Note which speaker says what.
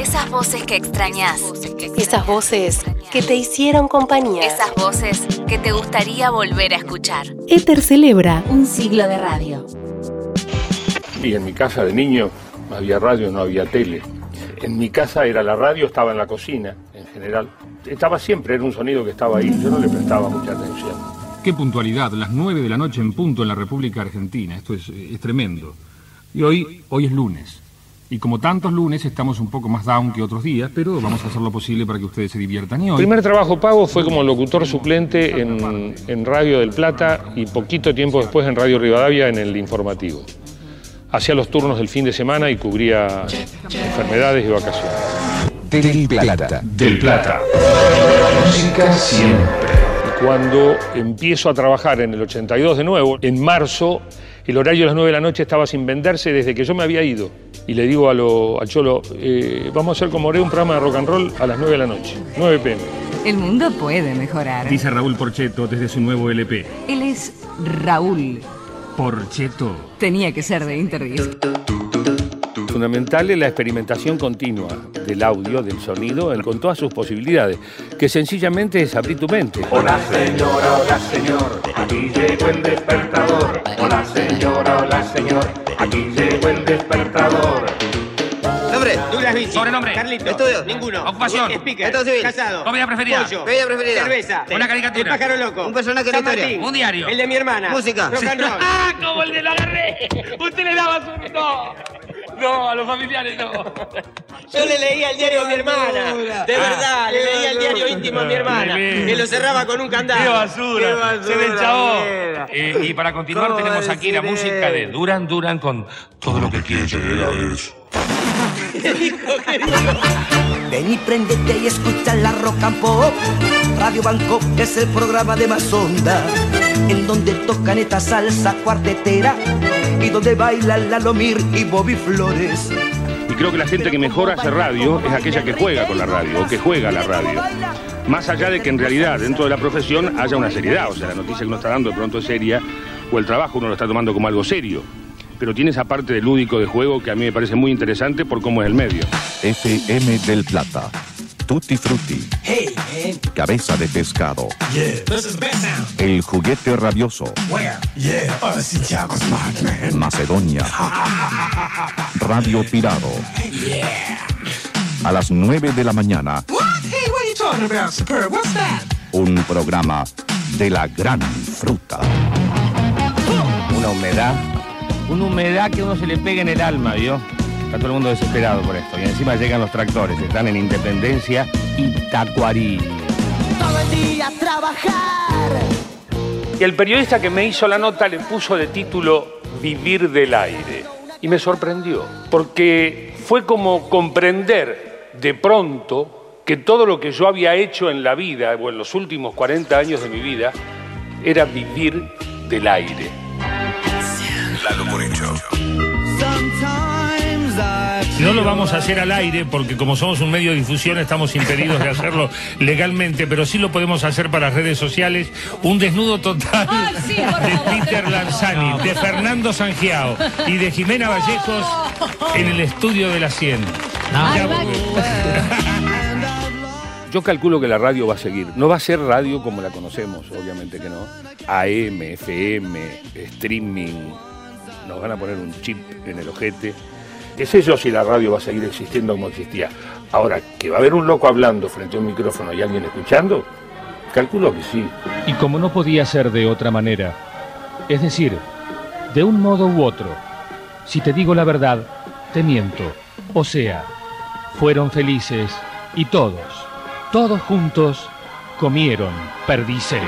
Speaker 1: Esas voces que extrañas.
Speaker 2: Esas voces que te hicieron compañía.
Speaker 1: Esas voces que te gustaría volver a escuchar.
Speaker 2: Éter celebra
Speaker 1: Un siglo de radio.
Speaker 3: Y en mi casa de niño no había radio, no había tele. En mi casa era la radio, estaba en la cocina, en general. Estaba siempre, era un sonido que estaba ahí, yo no le prestaba mucha atención.
Speaker 4: Qué puntualidad, las 9 de la noche en punto en la República Argentina. Esto es, es tremendo. Y hoy, hoy es lunes. Y como tantos lunes estamos un poco más down que otros días, pero vamos a hacer lo posible para que ustedes se diviertan. Y
Speaker 3: El
Speaker 4: hoy,
Speaker 3: primer trabajo pago fue como locutor suplente en, en Radio del Plata y poquito tiempo después en Radio Rivadavia en el informativo. Hacía los turnos del fin de semana y cubría enfermedades y vacaciones.
Speaker 5: Del Plata.
Speaker 3: Del Plata.
Speaker 5: Música siempre.
Speaker 3: Y cuando empiezo a trabajar en el 82 de nuevo, en marzo, el horario de las 9 de la noche estaba sin venderse desde que yo me había ido. Y le digo a lo- al Cholo, eh, vamos a hacer como haré un programa de rock and roll a las 9 de la noche, 9 pm.
Speaker 6: El mundo puede mejorar.
Speaker 4: dice Raúl Porcheto desde su nuevo LP.
Speaker 6: Él es Raúl.
Speaker 4: Porcheto.
Speaker 6: Tenía que ser de Interdisc.
Speaker 3: Fundamental es la experimentación continua del audio, del sonido, con todas sus posibilidades, que sencillamente es abrir tu mente.
Speaker 7: Hola señora, hola señor, aquí llegó el despertador. Hola señora, hola señor, aquí llegó el despertador.
Speaker 8: Nombre.
Speaker 9: Douglas Vinci.
Speaker 8: Sobrenombre.
Speaker 9: Carlito.
Speaker 8: Estudio.
Speaker 9: Ninguno.
Speaker 8: Ocupación.
Speaker 9: Speaker.
Speaker 8: Estado civil.
Speaker 9: Casado.
Speaker 8: Comida preferida.
Speaker 9: Pollo.
Speaker 8: Bebida preferida.
Speaker 9: Cerveza.
Speaker 8: Una caricatura.
Speaker 9: El pájaro loco.
Speaker 8: Un personaje de historia.
Speaker 9: Martín.
Speaker 8: Un diario.
Speaker 9: El de mi hermana.
Speaker 8: Música.
Speaker 9: Rock and roll.
Speaker 7: ¡Ah, como el de la agarré! Usted le daba su... No, no, a los familiares no.
Speaker 9: Yo le leía el diario a mi hermana. De verdad, le leía el diario íntimo a mi hermana. Que lo cerraba con un candado.
Speaker 7: ¡Qué basura!
Speaker 9: Qué basura,
Speaker 7: Se chavó.
Speaker 9: mierda.
Speaker 7: Eh, y para continuar
Speaker 9: ¿Cómo
Speaker 7: tenemos aquí la música de Duran Duran con todo lo que quiere es.
Speaker 10: Ven y prendete y escucha la rock and pop. Radio Bangkok es el programa de más onda, en donde tocan esta salsa cuartetera y donde bailan Lalomir y Bobby Flores.
Speaker 3: Y creo que la gente que mejor hace radio es aquella que juega con la radio o que juega la radio. Más allá de que en realidad dentro de la profesión haya una seriedad, o sea, la noticia que uno está dando de pronto es seria o el trabajo uno lo está tomando como algo serio. Pero tiene esa parte de lúdico de juego que a mí me parece muy interesante por cómo es el medio.
Speaker 5: FM del Plata. Tutti Frutti.
Speaker 10: Hey.
Speaker 5: Cabeza de pescado.
Speaker 10: Yeah. This is best sound.
Speaker 5: El juguete rabioso.
Speaker 10: Where? Yeah. Uh, Santiago Smart, man.
Speaker 5: Macedonia. Radio Pirado.
Speaker 10: Yeah.
Speaker 5: A las 9 de la mañana,
Speaker 10: What? Hey, what are you talking about, Superb? What's that?
Speaker 5: un programa de la gran fruta.
Speaker 11: Una humedad, una humedad que uno se le pega en el alma, ¿vio? Está todo el mundo desesperado por esto. Y encima llegan los tractores, están en Independencia y Tacuarí.
Speaker 10: Todo el día trabajar.
Speaker 3: Y el periodista que me hizo la nota le puso de título Vivir del aire. Y me sorprendió, porque fue como comprender de pronto que todo lo que yo había hecho en la vida, o en los últimos 40 años de mi vida, era vivir del aire.
Speaker 4: No lo vamos a hacer al aire porque como somos un medio de difusión estamos impedidos de hacerlo legalmente, pero sí lo podemos hacer para redes sociales. Un desnudo total de Peter Lanzani, de Fernando Sangiao y de Jimena Vallejos en el estudio de la 100. Ya
Speaker 3: Yo calculo que la radio va a seguir. No va a ser radio como la conocemos, obviamente que no. AM, FM, streaming. Nos van a poner un chip en el ojete. ¿Qué sé yo si la radio va a seguir existiendo como existía? Ahora, que va a haber un loco hablando frente a un micrófono y alguien escuchando, calculo que sí.
Speaker 4: Y como no podía ser de otra manera, es decir, de un modo u otro, si te digo la verdad, te miento. O sea, fueron felices y todos, todos juntos, comieron perdices.